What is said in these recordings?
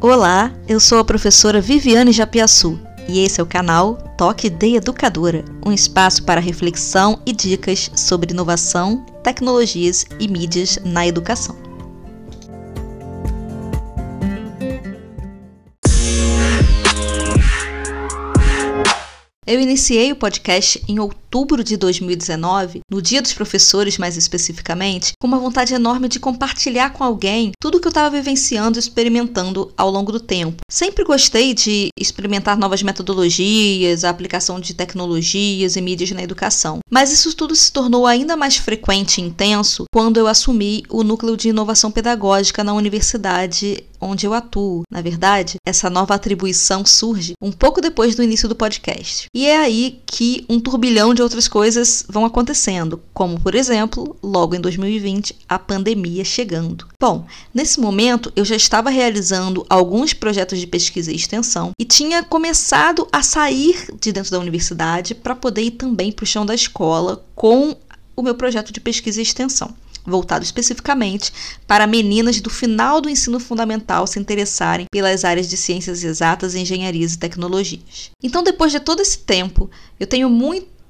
Olá, eu sou a professora Viviane Japiaçu e esse é o canal Toque de Educadora, um espaço para reflexão e dicas sobre inovação, tecnologias e mídias na educação. Eu iniciei o podcast em outubro de 2019, no Dia dos Professores mais especificamente, com uma vontade enorme de compartilhar com alguém tudo o que eu estava vivenciando e experimentando ao longo do tempo. Sempre gostei de experimentar novas metodologias, a aplicação de tecnologias e mídias na educação, mas isso tudo se tornou ainda mais frequente e intenso quando eu assumi o núcleo de inovação pedagógica na universidade onde eu atuo. Na verdade, essa nova atribuição surge um pouco depois do início do podcast. E é aí que um turbilhão de outras coisas vão acontecendo, como, por exemplo, logo em 2020, a pandemia chegando. Bom, nesse momento eu já estava realizando alguns projetos de pesquisa e extensão e tinha começado a sair de dentro da universidade para poder ir também para o chão da escola com o meu projeto de pesquisa e extensão voltado especificamente para meninas do final do ensino fundamental se interessarem pelas áreas de ciências exatas, engenharias e tecnologias. Então, depois de todo esse tempo, eu tenho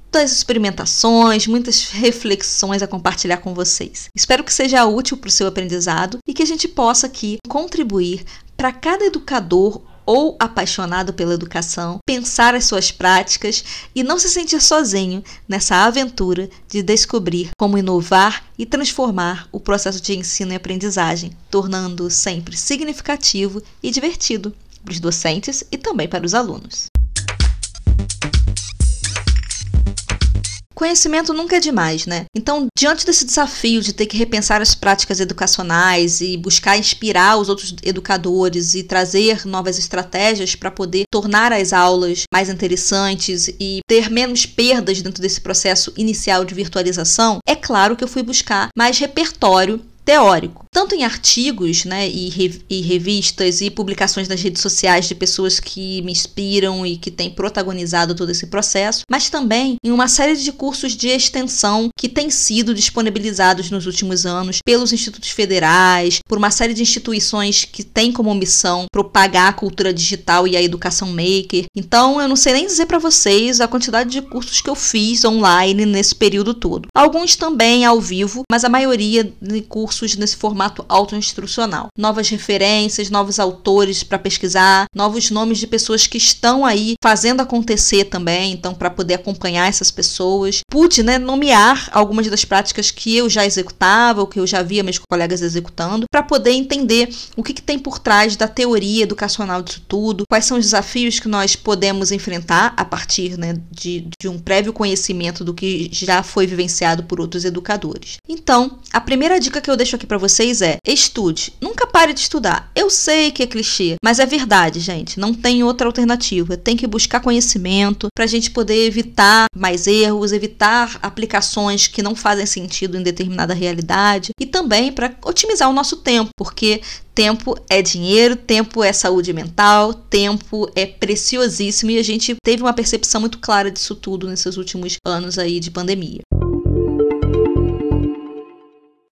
muitas experimentações, muitas reflexões a compartilhar com vocês. Espero que seja útil para o seu aprendizado e que a gente possa aqui contribuir para cada educador ou apaixonado pela educação, pensar as suas práticas e não se sentir sozinho nessa aventura de descobrir como inovar e transformar o processo de ensino e aprendizagem, tornando-o sempre significativo e divertido para os docentes e também para os alunos. Conhecimento nunca é demais, né? Então, diante desse desafio de ter que repensar as práticas educacionais e buscar inspirar os outros educadores e trazer novas estratégias para poder tornar as aulas mais interessantes e ter menos perdas dentro desse processo inicial de virtualização, é claro que eu fui buscar mais repertório teórico, tanto em artigos né, e, e, revistas e publicações nas redes sociais de pessoas que me inspiram e que têm protagonizado todo esse processo, mas também em uma série de cursos de extensão que têm sido disponibilizados nos últimos anos pelos institutos federais, por uma série de instituições que têm como missão propagar a cultura digital e a educação maker. Então, eu não sei nem dizer para vocês a quantidade de cursos que eu fiz online nesse período todo. Alguns também ao vivo, mas a maioria de cursos cursos nesse formato autoinstrucional. Novas referências, novos autores para pesquisar, novos nomes de pessoas que estão aí fazendo acontecer também, então para poder acompanhar essas pessoas. Pude, né, nomear algumas das práticas que eu já executava, ou que eu já via meus colegas executando, para poder entender o que, que tem por trás da teoria educacional disso tudo, quais são os desafios que nós podemos enfrentar a partir né, de, de um prévio conhecimento do que já foi vivenciado por outros educadores. Então, a primeira dica que eu deixo deixo aqui para vocês é: estude. Nunca pare de estudar. Eu sei que é clichê, mas é verdade, gente. Não tem outra alternativa. Tem que buscar conhecimento para a gente poder evitar mais erros, evitar aplicações que não fazem sentido em determinada realidade e também para otimizar o nosso tempo, porque tempo é dinheiro, tempo é saúde mental, tempo é preciosíssimo e a gente teve uma percepção muito clara disso tudo nesses últimos anos aí de pandemia.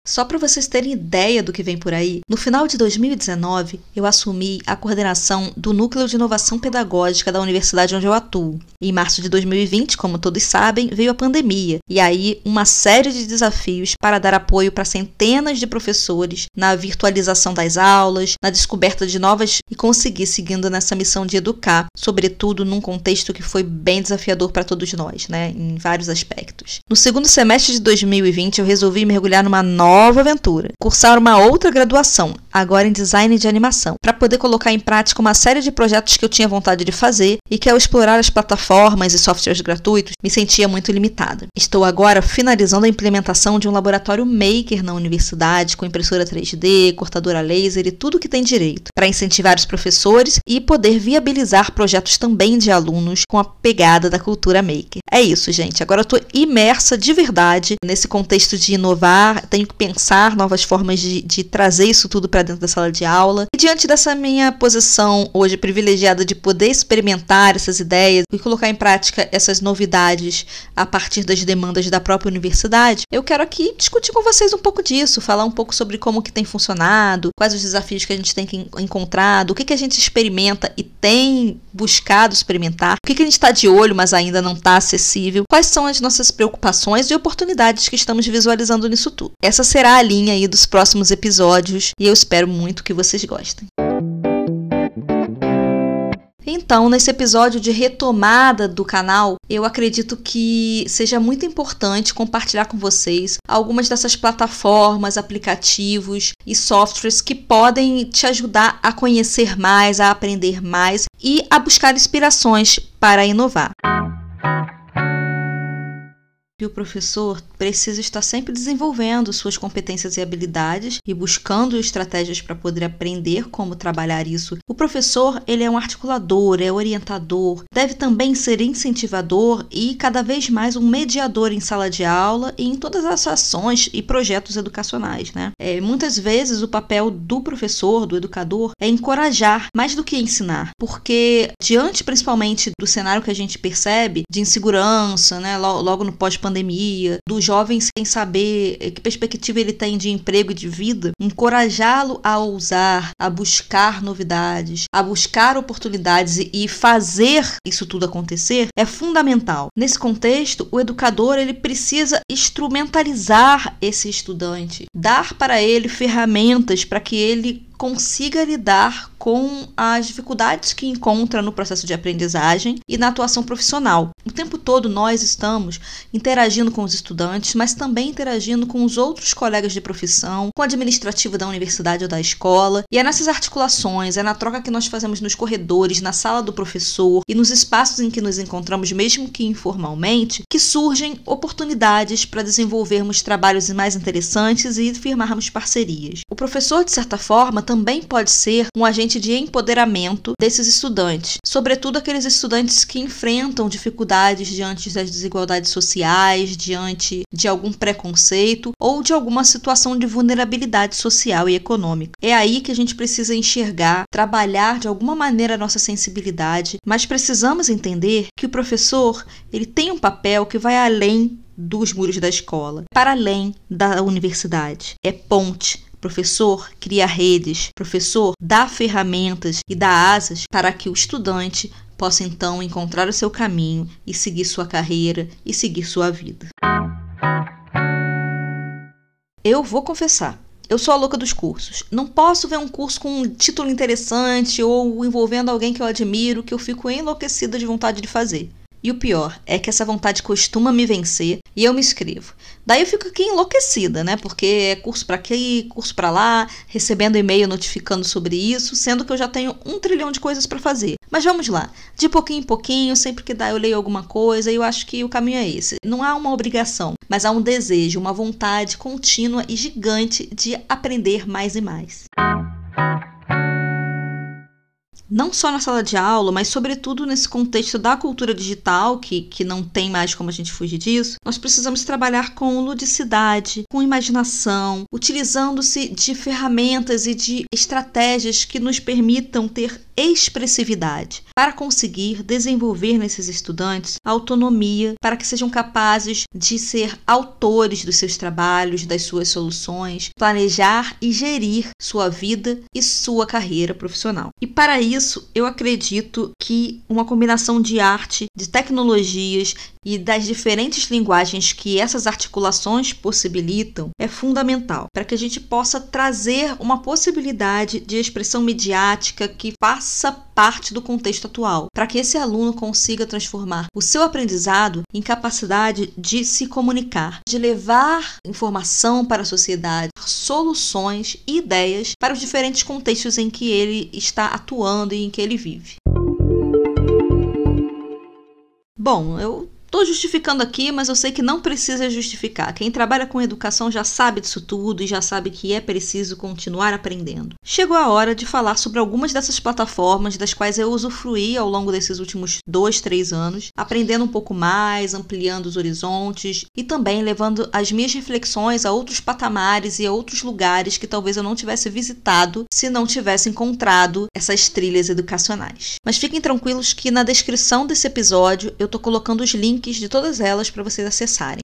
Só para vocês terem ideia do que vem por aí, no final de 2019 eu assumi a coordenação do Núcleo de Inovação Pedagógica da universidade onde eu atuo. Em março de 2020, como todos sabem, veio a pandemia e aí uma série de desafios para dar apoio para centenas de professores na virtualização das aulas, na descoberta de novas e conseguir seguindo nessa missão de educar, sobretudo num contexto que foi bem desafiador para todos nós, né, em vários aspectos. No segundo semestre de 2020 eu resolvi mergulhar numa nova nova aventura, cursar uma outra graduação, agora em design de animação, para poder colocar em prática uma série de projetos que eu tinha vontade de fazer e que ao explorar as plataformas e softwares gratuitos me sentia muito limitada. Estou agora finalizando a implementação de um laboratório maker na universidade com impressora 3D, cortadora laser e tudo que tem direito, para incentivar os professores e poder viabilizar projetos também de alunos com a pegada da cultura maker. É isso, gente. Agora eu estou imersa de verdade nesse contexto de inovar, tenho que pensar novas formas de, de trazer isso tudo para dentro da sala de aula. E diante dessa minha posição hoje privilegiada de poder experimentar essas ideias e colocar em prática essas novidades a partir das demandas da própria universidade, eu quero aqui discutir com vocês um pouco disso, falar um pouco sobre como que tem funcionado, quais os desafios que a gente tem encontrado, o que, que a gente experimenta e tem buscado experimentar, o que, que a gente está de olho, mas ainda não está acessível, quais são as nossas preocupações e oportunidades que estamos visualizando nisso tudo. Essa será a linha aí dos próximos episódios e eu espero muito que vocês gostem. Então, nesse episódio de retomada do canal, eu acredito que seja muito importante compartilhar com vocês algumas dessas plataformas, aplicativos e softwares que podem te ajudar a conhecer mais, a aprender mais e a buscar inspirações para inovar que o professor precisa estar sempre desenvolvendo suas competências e habilidades e buscando estratégias para poder aprender como trabalhar isso. O professor, ele é um articulador, é orientador, deve também ser incentivador e cada vez mais um mediador em sala de aula e em todas as ações e projetos educacionais, né? É, muitas vezes o papel do professor, do educador, é encorajar mais do que ensinar, porque diante principalmente do cenário que a gente percebe de insegurança, né, logo no pós pandemia, do jovem sem saber que perspectiva ele tem de emprego e de vida, encorajá-lo a ousar, a buscar novidades, a buscar oportunidades e fazer isso tudo acontecer é fundamental. Nesse contexto, o educador ele precisa instrumentalizar esse estudante, dar para ele ferramentas para que ele consiga lidar com as dificuldades que encontra no processo de aprendizagem e na atuação profissional. O tempo todo nós estamos interagindo com os estudantes, mas também interagindo com os outros colegas de profissão, com o administrativo da universidade ou da escola, e é nessas articulações, é na troca que nós fazemos nos corredores, na sala do professor e nos espaços em que nos encontramos, mesmo que informalmente, que surgem oportunidades para desenvolvermos trabalhos mais interessantes e firmarmos parcerias. O professor, de certa forma, também pode ser um agente de empoderamento desses estudantes, sobretudo aqueles estudantes que enfrentam dificuldades diante das desigualdades sociais, diante de algum preconceito ou de alguma situação de vulnerabilidade social e econômica. É aí que a gente precisa enxergar, trabalhar de alguma maneira a nossa sensibilidade, mas precisamos entender que o professor, ele tem um papel que vai além dos muros da escola, para além da universidade. É ponte Professor cria redes, professor dá ferramentas e dá asas para que o estudante possa então encontrar o seu caminho e seguir sua carreira e seguir sua vida. Eu vou confessar, eu sou a louca dos cursos. Não posso ver um curso com um título interessante ou envolvendo alguém que eu admiro que eu fico enlouquecida de vontade de fazer. E o pior é que essa vontade costuma me vencer e eu me inscrevo. Daí eu fico aqui enlouquecida, né? Porque é curso para aqui, curso para lá, recebendo e-mail notificando sobre isso, sendo que eu já tenho um trilhão de coisas para fazer. Mas vamos lá, de pouquinho em pouquinho, sempre que dá eu leio alguma coisa e eu acho que o caminho é esse. Não há uma obrigação, mas há um desejo, uma vontade contínua e gigante de aprender mais e mais não só na sala de aula, mas sobretudo nesse contexto da cultura digital, que, que não tem mais como a gente fugir disso, nós precisamos trabalhar com ludicidade, com imaginação, utilizando-se de ferramentas e de estratégias que nos permitam ter expressividade, para conseguir desenvolver nesses estudantes autonomia, para que sejam capazes de ser autores dos seus trabalhos, das suas soluções, planejar e gerir sua vida e sua carreira profissional. E para isso, eu acredito que uma combinação de arte, de tecnologias e das diferentes linguagens que essas articulações possibilitam é fundamental para que a gente possa trazer uma possibilidade de expressão midiática que faça parte do contexto atual, para que esse aluno consiga transformar o seu aprendizado em capacidade de se comunicar, de levar informação para a sociedade, soluções e ideias para os diferentes contextos em que ele está atuando e em que ele vive. Bom, eu Tô justificando aqui, mas eu sei que não precisa justificar. Quem trabalha com educação já sabe disso tudo e já sabe que é preciso continuar aprendendo. Chegou a hora de falar sobre algumas dessas plataformas das quais eu usufruí ao longo desses últimos dois, três anos, aprendendo um pouco mais, ampliando os horizontes e também levando as minhas reflexões a outros patamares e a outros lugares que talvez eu não tivesse visitado se não tivesse encontrado essas trilhas educacionais. Mas fiquem tranquilos que na descrição desse episódio eu tô colocando os links links de todas elas para vocês acessarem.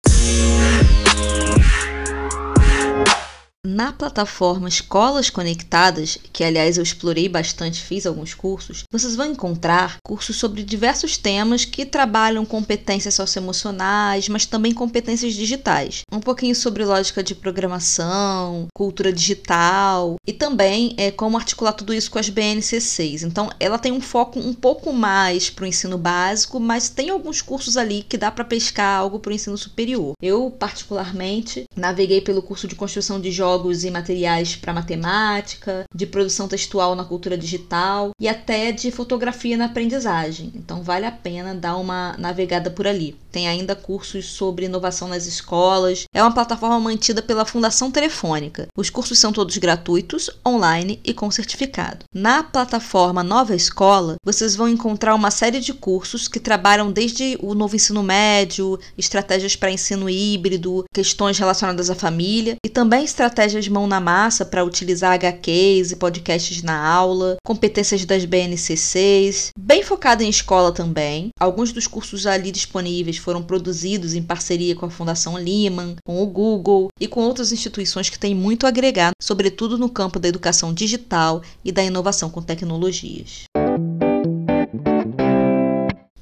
Na plataforma Escolas Conectadas, que aliás eu explorei bastante, fiz alguns cursos, vocês vão encontrar cursos sobre diversos temas que trabalham competências socioemocionais, mas também competências digitais. Um pouquinho sobre lógica de programação, cultura digital e também é, como articular tudo isso com as BNCCs. Então, ela tem um foco um pouco mais para o ensino básico, mas tem alguns cursos ali que dá para pescar algo para o ensino superior. Eu, particularmente, naveguei pelo curso de construção de jogos jogos e materiais para matemática, de produção textual na cultura digital e até de fotografia na aprendizagem. Então vale a pena dar uma navegada por ali. Tem ainda cursos sobre inovação nas escolas. É uma plataforma mantida pela Fundação Telefônica. Os cursos são todos gratuitos, online e com certificado. Na plataforma Nova Escola, vocês vão encontrar uma série de cursos que trabalham desde o novo ensino médio, estratégias para ensino híbrido, questões relacionadas à família e também estratégias mão na massa para utilizar HQs e podcasts na aula, competências das BNCCs, bem focada em escola também. Alguns dos cursos ali disponíveis foram produzidos em parceria com a Fundação Lehman, com o Google e com outras instituições que têm muito a agregar, sobretudo no campo da educação digital e da inovação com tecnologias.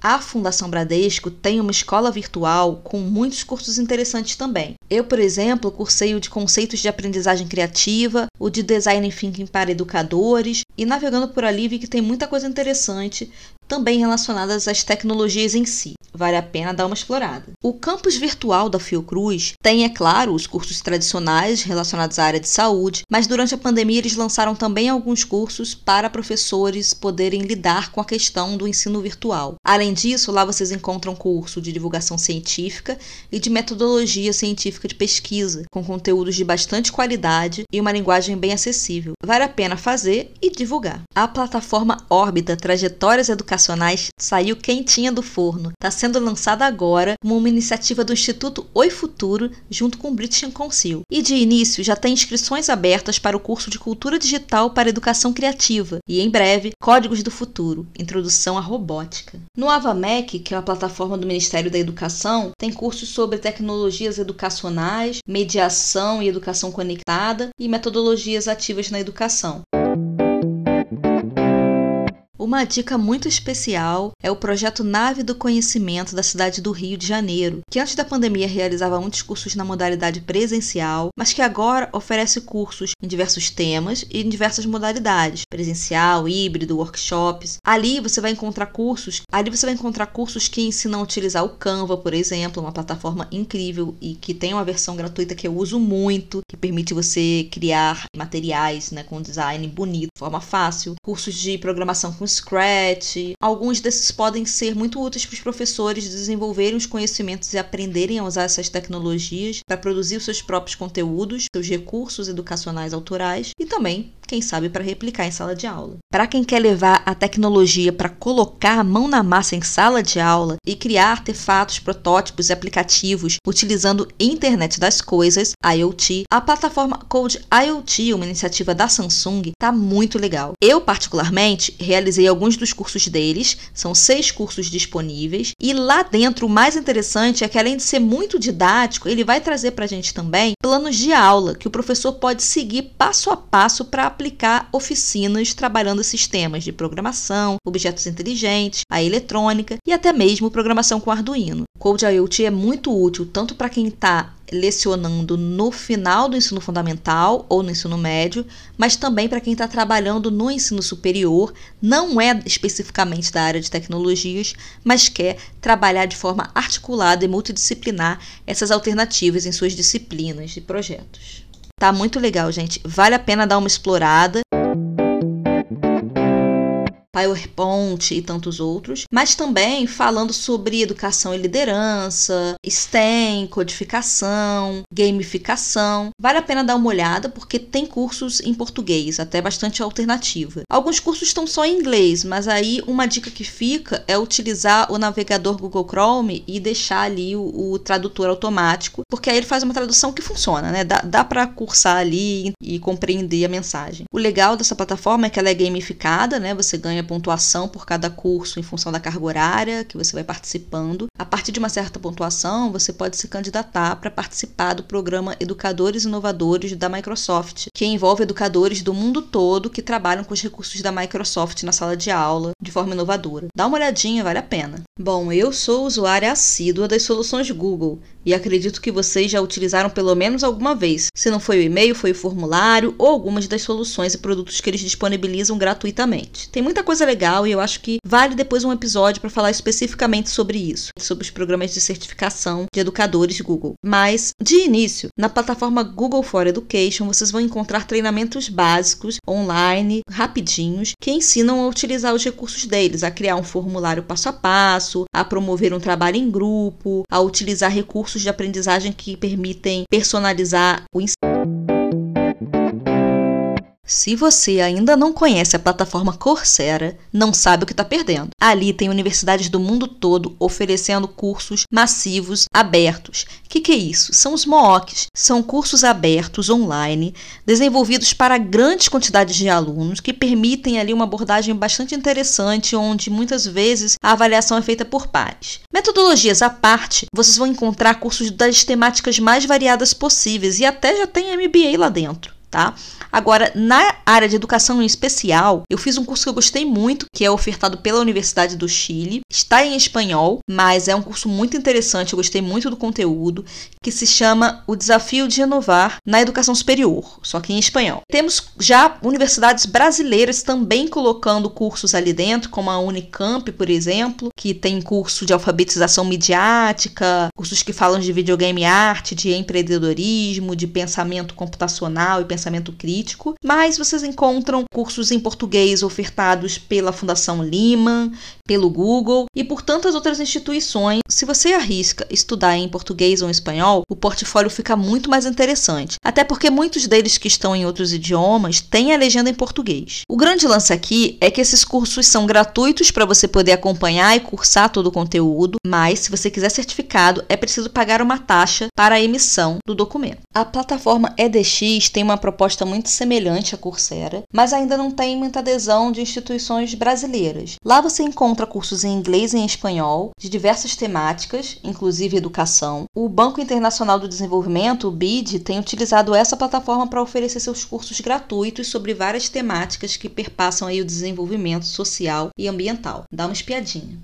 A Fundação Bradesco tem uma escola virtual com muitos cursos interessantes também. Eu, por exemplo, cursei o de conceitos de aprendizagem criativa, o de design thinking para educadores, e navegando por ali vi que tem muita coisa interessante também relacionadas às tecnologias em si. Vale a pena dar uma explorada. O campus virtual da Fiocruz tem, é claro, os cursos tradicionais relacionados à área de saúde, mas durante a pandemia eles lançaram também alguns cursos para professores poderem lidar com a questão do ensino virtual. Além disso, lá vocês encontram curso de divulgação científica e de metodologia científica de pesquisa, com conteúdos de bastante qualidade e uma linguagem bem acessível. Vale a pena fazer e divulgar. A plataforma Órbita Trajetórias Educacionais educacionais saiu quentinha do forno. Está sendo lançada agora como uma iniciativa do Instituto Oi Futuro, junto com o British Council. E de início já tem inscrições abertas para o curso de Cultura Digital para Educação Criativa e, em breve, Códigos do Futuro, Introdução à Robótica. No AvaMec, que é a plataforma do Ministério da Educação, tem cursos sobre tecnologias educacionais, mediação e educação conectada e metodologias ativas na educação. Uma dica muito especial é o projeto Nave do Conhecimento da cidade do Rio de Janeiro, que antes da pandemia realizava muitos cursos na modalidade presencial, mas que agora oferece cursos em diversos temas e em diversas modalidades, presencial, híbrido, workshops. Ali você vai encontrar cursos, ali você vai encontrar cursos que ensinam a utilizar o Canva, por exemplo, uma plataforma incrível e que tem uma versão gratuita que eu uso muito, que permite você criar materiais, né, com design bonito, de forma fácil, cursos de programação com Scratch. Alguns desses podem ser muito úteis para os professores desenvolverem os conhecimentos e aprenderem a usar essas tecnologias para produzir os seus próprios conteúdos, seus recursos educacionais autorais e também quem sabe para replicar em sala de aula. Para quem quer levar a tecnologia para colocar a mão na massa em sala de aula e criar artefatos, protótipos e aplicativos utilizando internet das coisas, IoT, a plataforma Code IoT, uma iniciativa da Samsung, está muito legal. Eu particularmente realizei alguns dos cursos deles, são seis cursos disponíveis e lá dentro o mais interessante é que além de ser muito didático, ele vai trazer para a gente também planos de aula que o professor pode seguir passo a passo para aplicar oficinas trabalhando sistemas de programação, objetos inteligentes, a eletrônica e até mesmo programação com Arduino. Code IoT é muito útil tanto para quem está lecionando no final do ensino fundamental ou no ensino médio, mas também para quem está trabalhando no ensino superior, não é especificamente da área de tecnologias, mas quer trabalhar de forma articulada e multidisciplinar essas alternativas em suas disciplinas e projetos. Tá muito legal, gente. Vale a pena dar uma explorada. PowerPoint e tantos outros, mas também falando sobre educação e liderança, STEM, codificação, gamificação. Vale a pena dar uma olhada porque tem cursos em português, até bastante alternativa. Alguns cursos estão só em inglês, mas aí uma dica que fica é utilizar o navegador Google Chrome e deixar ali o, o tradutor automático, porque aí ele faz uma tradução que funciona, né? Dá, dá para cursar ali e, compreender a mensagem. O legal dessa plataforma é que ela é gamificada, né? Você ganha pontuação por cada curso em função da carga horária que você vai participando. A partir de uma certa pontuação, você pode se candidatar para participar do programa Educadores Inovadores da Microsoft, que envolve educadores do mundo todo que trabalham com os recursos da Microsoft na sala de aula de forma inovadora. Dá uma olhadinha, vale a pena. Bom, eu sou usuária assídua das soluções Google e acredito que vocês já utilizaram pelo menos alguma vez. Se não foi o e-mail, foi o formulário ou algumas das soluções e produtos que eles disponibilizam gratuitamente. Tem muita coisa legal e eu acho que vale depois um episódio para falar especificamente sobre isso, sobre os programas de certificação de educadores Google. Mas, de início, na plataforma Google for Education, vocês vão encontrar treinamentos básicos online, rapidinhos, que ensinam a utilizar os recursos deles, a criar um formulário passo a passo, a promover um trabalho em grupo, a utilizar recursos recursos de aprendizagem que permitem personalizar o ensino. Se você ainda não conhece a plataforma Coursera, não sabe o que está perdendo. Ali tem universidades do mundo todo oferecendo cursos massivos abertos. O que, que é isso? São os MOOCs. São cursos abertos online, desenvolvidos para grandes quantidades de alunos, que permitem ali uma abordagem bastante interessante, onde muitas vezes a avaliação é feita por pares. Metodologias à parte, vocês vão encontrar cursos das temáticas mais variadas possíveis e até já tem MBA lá dentro tá? Agora, na área de educação especial, eu fiz um curso que eu gostei muito, que é ofertado pela Universidade do Chile. Está em espanhol, mas é um curso muito interessante, eu gostei muito do conteúdo, que se chama O Desafio de Inovar na Educação Superior, só que em espanhol. Temos já universidades brasileiras também colocando cursos ali dentro, como a Unicamp, por exemplo, que tem curso de alfabetização midiática, cursos que falam de videogame arte, de empreendedorismo, de pensamento computacional e pensamento pensamento crítico, mas vocês encontram cursos em português ofertados pela Fundação Lima, pelo Google e por tantas outras instituições. Se você arrisca estudar em português ou em espanhol, o portfólio fica muito mais interessante, até porque muitos deles que estão em outros idiomas têm a legenda em português. O grande lance aqui é que esses cursos são gratuitos para você poder acompanhar e cursar todo o conteúdo, mas se você quiser certificado, é preciso pagar uma taxa para a emissão do documento. A plataforma EDX tem uma proposta muito semelhante à Coursera, mas ainda não tem muita adesão de instituições brasileiras. Lá você encontra cursos em inglês e em espanhol, de diversas temáticas, inclusive educação. O Banco Internacional do Desenvolvimento, o BID, tem utilizado essa plataforma para oferecer seus cursos gratuitos sobre várias temáticas que perpassam aí o desenvolvimento social e ambiental. Dá uma espiadinha.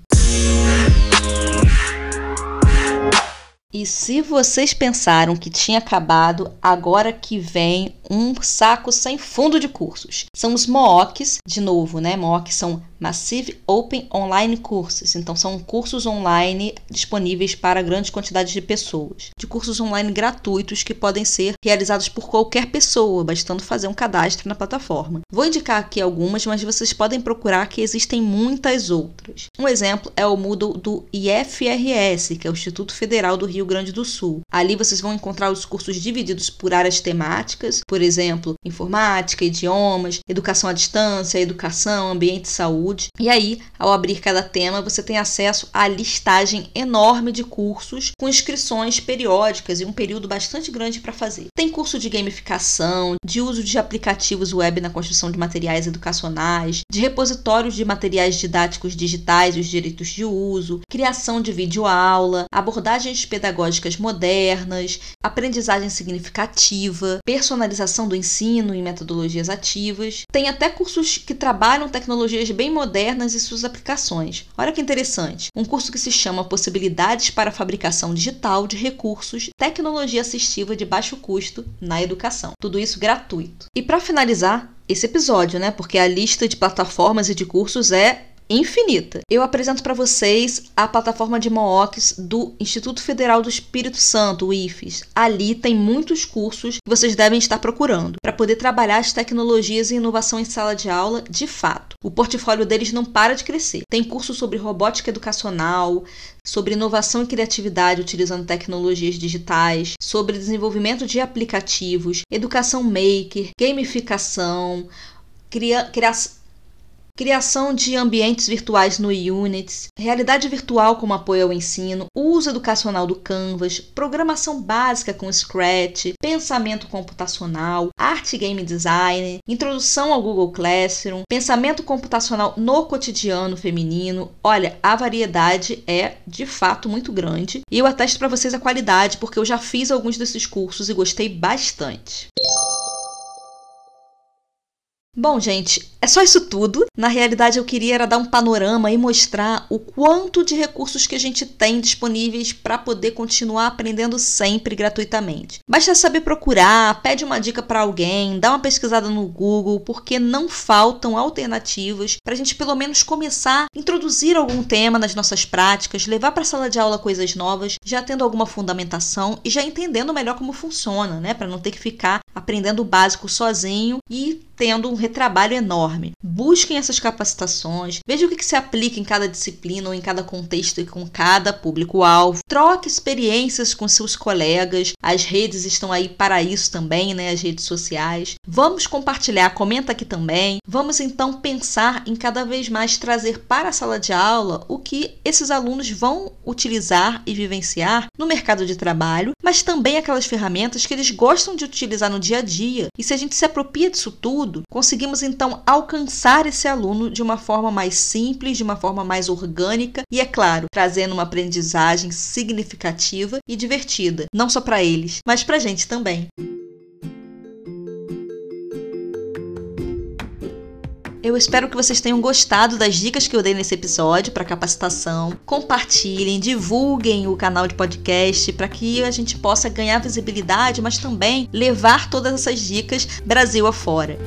E se vocês pensaram que tinha acabado, agora que vem um saco sem fundo de cursos. São os MOOCs, de novo, né? MOOCs são Massive Open Online Courses. Então, são cursos online disponíveis para grandes quantidades de pessoas. De cursos online gratuitos que podem ser realizados por qualquer pessoa, bastando fazer um cadastro na plataforma. Vou indicar aqui algumas, mas vocês podem procurar que existem muitas outras. Um exemplo é o Moodle do IFRS, que é o Instituto Federal do Rio Grande do Sul. Ali vocês vão encontrar os cursos divididos por áreas temáticas, por exemplo, informática, idiomas, educação à distância, educação, ambiente e saúde saúde. E aí, ao abrir cada tema, você tem acesso à listagem enorme de cursos com inscrições periódicas e um período bastante grande para fazer. Tem curso de gamificação, de uso de aplicativos web na construção de materiais educacionais, de repositórios de materiais didáticos digitais e os direitos de uso, criação de videoaula, abordagens pedagógicas modernas, aprendizagem significativa, personalização do ensino e metodologias ativas. Tem até cursos que trabalham tecnologias bem modernas e suas aplicações. Olha que interessante. Um curso que se chama Possibilidades para a Fabricação Digital de Recursos, Tecnologia Assistiva de Baixo Custo na Educação. Tudo isso gratuito. E para finalizar esse episódio, né? Porque a lista de plataformas e de cursos é infinita. Eu apresento para vocês a plataforma de MOOCs do Instituto Federal do Espírito Santo, o IFES. Ali tem muitos cursos que vocês devem estar procurando para poder trabalhar as tecnologias e inovação em sala de aula de fato. O portfólio deles não para de crescer. Tem curso sobre robótica educacional, sobre inovação e criatividade utilizando tecnologias digitais, sobre desenvolvimento de aplicativos, educação maker, gamificação, cria, criação criação de ambientes virtuais no Unity, realidade virtual como apoio ao ensino, uso educacional do Canvas, programação básica com Scratch, pensamento computacional, arte game design, introdução ao Google Classroom, pensamento computacional no cotidiano feminino. Olha, a variedade é de fato muito grande e eu atesto para vocês a qualidade porque eu já fiz alguns desses cursos e gostei bastante. Bom, gente, é só isso tudo. Na realidade, eu queria era dar um panorama e mostrar o quanto de recursos que a gente tem disponíveis para poder continuar aprendendo sempre gratuitamente. Basta saber procurar, pede uma dica para alguém, dá uma pesquisada no Google, porque não faltam alternativas para a gente pelo menos começar a introduzir algum tema nas nossas práticas, levar para a sala de aula coisas novas, já tendo alguma fundamentação e já entendendo melhor como funciona, né, para não ter que ficar aprendendo o básico sozinho e tendo um retrabalho enorme. Busquem essas capacitações, veja o que, se aplica em cada disciplina ou em cada contexto e com cada público-alvo. Troque experiências com seus colegas, as redes estão aí para isso também, né? As redes sociais. Vamos compartilhar, comenta aqui também. Vamos então pensar em cada vez mais trazer para a sala de aula o que esses alunos vão utilizar e vivenciar no mercado de trabalho, mas também aquelas ferramentas que eles gostam de utilizar no dia a dia. E se a gente se apropria disso tudo, tudo, conseguimos então alcançar esse aluno de uma forma mais simples, de uma forma mais orgânica e, é claro, trazendo uma aprendizagem significativa e divertida, não só para eles, mas para a gente também. Eu espero que vocês tenham gostado das dicas que eu dei nesse episódio para capacitação. Compartilhem, divulguem o canal de podcast para que a gente possa ganhar visibilidade, mas também levar todas essas dicas Brasil afora.